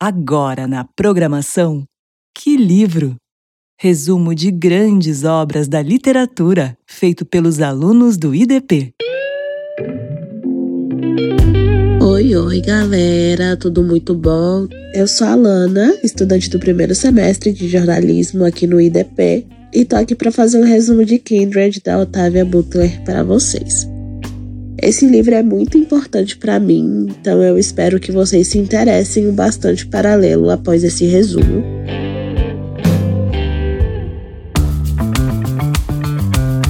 Agora na programação Que livro! Resumo de grandes obras da literatura, feito pelos alunos do IDP. Oi, oi, galera, tudo muito bom? Eu sou a Lana, estudante do primeiro semestre de jornalismo aqui no IDP, e tô aqui para fazer um resumo de Kindred da Otávia Butler para vocês. Esse livro é muito importante para mim, então eu espero que vocês se interessem bastante para lê-lo após esse resumo.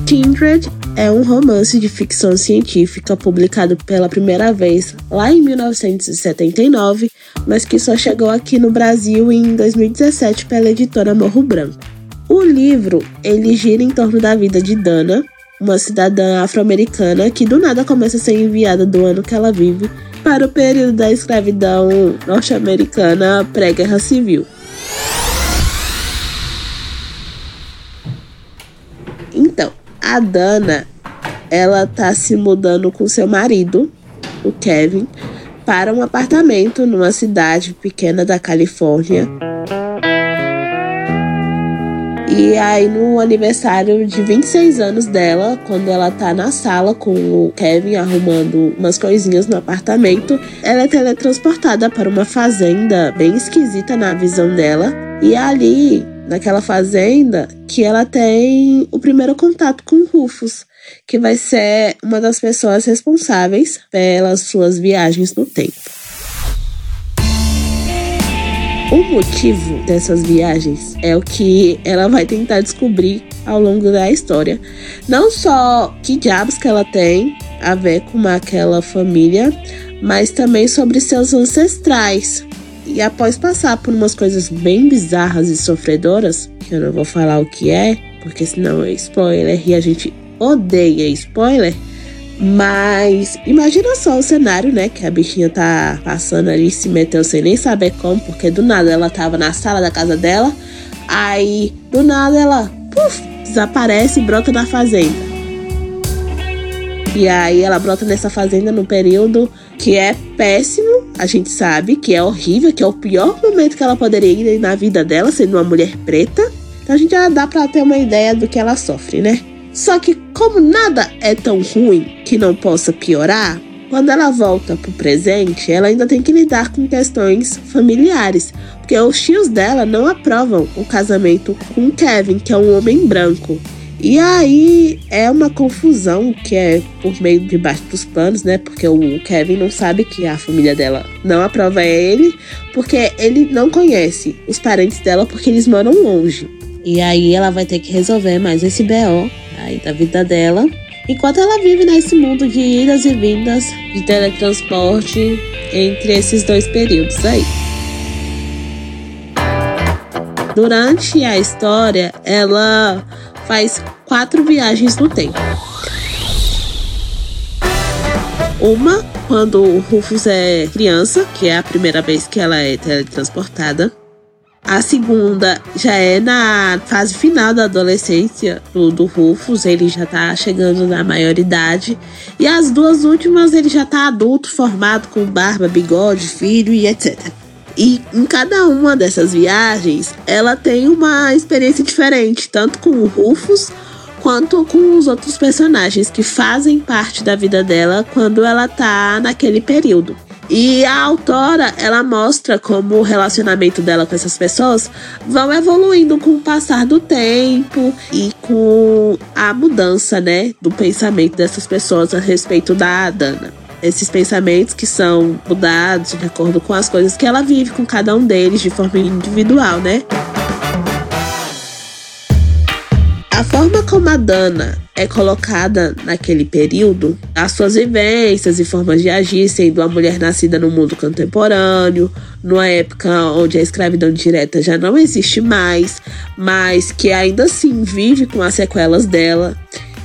Kindred é um romance de ficção científica publicado pela primeira vez lá em 1979, mas que só chegou aqui no Brasil em 2017 pela editora Morro Branco. O livro ele gira em torno da vida de Dana, uma cidadã afro-americana que do nada começa a ser enviada do ano que ela vive para o período da escravidão norte-americana pré-guerra civil. Então, a Dana, ela tá se mudando com seu marido, o Kevin, para um apartamento numa cidade pequena da Califórnia. E aí, no aniversário de 26 anos dela, quando ela tá na sala com o Kevin arrumando umas coisinhas no apartamento, ela é teletransportada para uma fazenda bem esquisita na visão dela. E ali naquela fazenda que ela tem o primeiro contato com Rufus, que vai ser uma das pessoas responsáveis pelas suas viagens no tempo. O motivo dessas viagens é o que ela vai tentar descobrir ao longo da história. Não só que diabos que ela tem a ver com aquela família, mas também sobre seus ancestrais, e após passar por umas coisas bem bizarras e sofredoras, que eu não vou falar o que é, porque senão é spoiler e a gente odeia spoiler. Mas imagina só o cenário, né? Que a bichinha tá passando ali, se meteu sem nem saber como, porque do nada ela tava na sala da casa dela, aí do nada ela, puf, desaparece e brota na fazenda. E aí ela brota nessa fazenda no período que é péssimo, a gente sabe que é horrível, que é o pior momento que ela poderia ir na vida dela, sendo uma mulher preta. Então a gente já dá pra ter uma ideia do que ela sofre, né? Só que como nada é tão ruim que não possa piorar, quando ela volta pro presente, ela ainda tem que lidar com questões familiares, porque os tios dela não aprovam o casamento com Kevin, que é um homem branco. E aí é uma confusão que é por meio de baixo dos panos, né? Porque o Kevin não sabe que a família dela não aprova ele, porque ele não conhece os parentes dela porque eles moram longe. E aí ela vai ter que resolver mais esse BO aí da vida dela. Enquanto ela vive nesse mundo de idas e vindas de teletransporte entre esses dois períodos aí. Durante a história, ela faz quatro viagens no tempo. Uma, quando o Rufus é criança, que é a primeira vez que ela é teletransportada. A segunda já é na fase final da adolescência do, do Rufus, ele já tá chegando na maioridade. E as duas últimas ele já tá adulto, formado, com barba, bigode, filho e etc. E em cada uma dessas viagens, ela tem uma experiência diferente, tanto com o Rufus quanto com os outros personagens que fazem parte da vida dela quando ela tá naquele período. E a autora, ela mostra como o relacionamento dela com essas pessoas vão evoluindo com o passar do tempo e com a mudança, né, do pensamento dessas pessoas a respeito da Dana esses pensamentos que são mudados de acordo com as coisas que ela vive com cada um deles de forma individual, né? A forma como a Dana é colocada naquele período, as suas vivências e formas de agir, sendo uma mulher nascida no mundo contemporâneo, numa época onde a escravidão direta já não existe mais, mas que ainda assim vive com as sequelas dela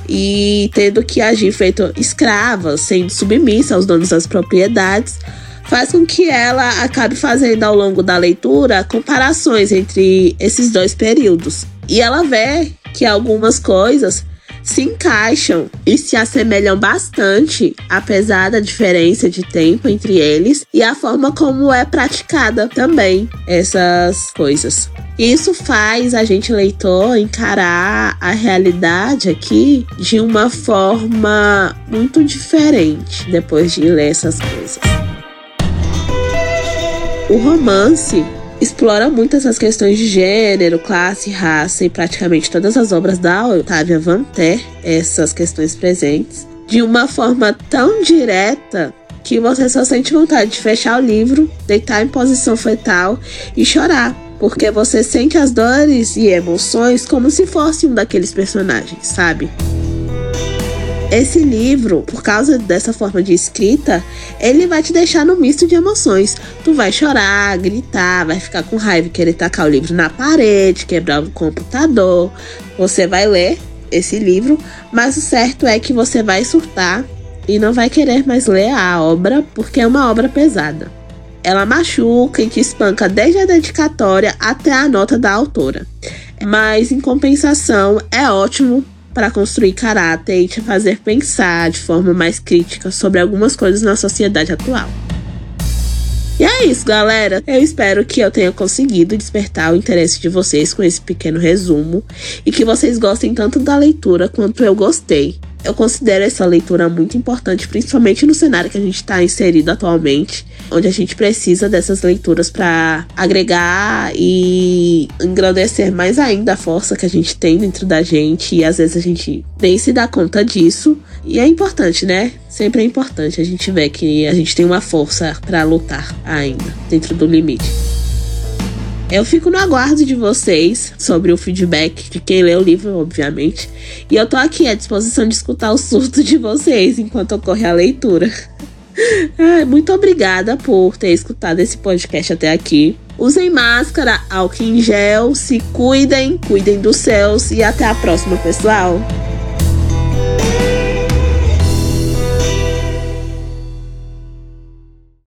e tendo que agir feito escrava, sendo submissa aos donos das propriedades, faz com que ela acabe fazendo ao longo da leitura comparações entre esses dois períodos. E ela vê que algumas coisas se encaixam e se assemelham bastante, apesar da diferença de tempo entre eles e a forma como é praticada também essas coisas. Isso faz a gente, leitor, encarar a realidade aqui de uma forma muito diferente depois de ler essas coisas. O romance explora muito essas questões de gênero, classe, raça e praticamente todas as obras da Otávia vão ter essas questões presentes de uma forma tão direta que você só sente vontade de fechar o livro, deitar em posição fetal e chorar, porque você sente as dores e emoções como se fosse um daqueles personagens, sabe? Esse livro, por causa dessa forma de escrita, ele vai te deixar no misto de emoções. Tu vai chorar, gritar, vai ficar com raiva, querer tacar o livro na parede, quebrar o computador. Você vai ler esse livro, mas o certo é que você vai surtar e não vai querer mais ler a obra porque é uma obra pesada. Ela machuca e te espanca desde a dedicatória até a nota da autora. Mas, em compensação, é ótimo para construir caráter e te fazer pensar de forma mais crítica sobre algumas coisas na sociedade atual. E é isso, galera. Eu espero que eu tenha conseguido despertar o interesse de vocês com esse pequeno resumo e que vocês gostem tanto da leitura quanto eu gostei. Eu considero essa leitura muito importante, principalmente no cenário que a gente está inserido atualmente, onde a gente precisa dessas leituras para agregar e engrandecer mais ainda a força que a gente tem dentro da gente. E às vezes a gente nem se dá conta disso. E é importante, né? Sempre é importante a gente ver que a gente tem uma força para lutar ainda, dentro do limite. Eu fico no aguardo de vocês sobre o feedback de quem lê o livro, obviamente. E eu tô aqui à disposição de escutar o surto de vocês enquanto ocorre a leitura. muito obrigada por ter escutado esse podcast até aqui. Usem máscara, álcool em gel, se cuidem, cuidem dos céus e até a próxima, pessoal.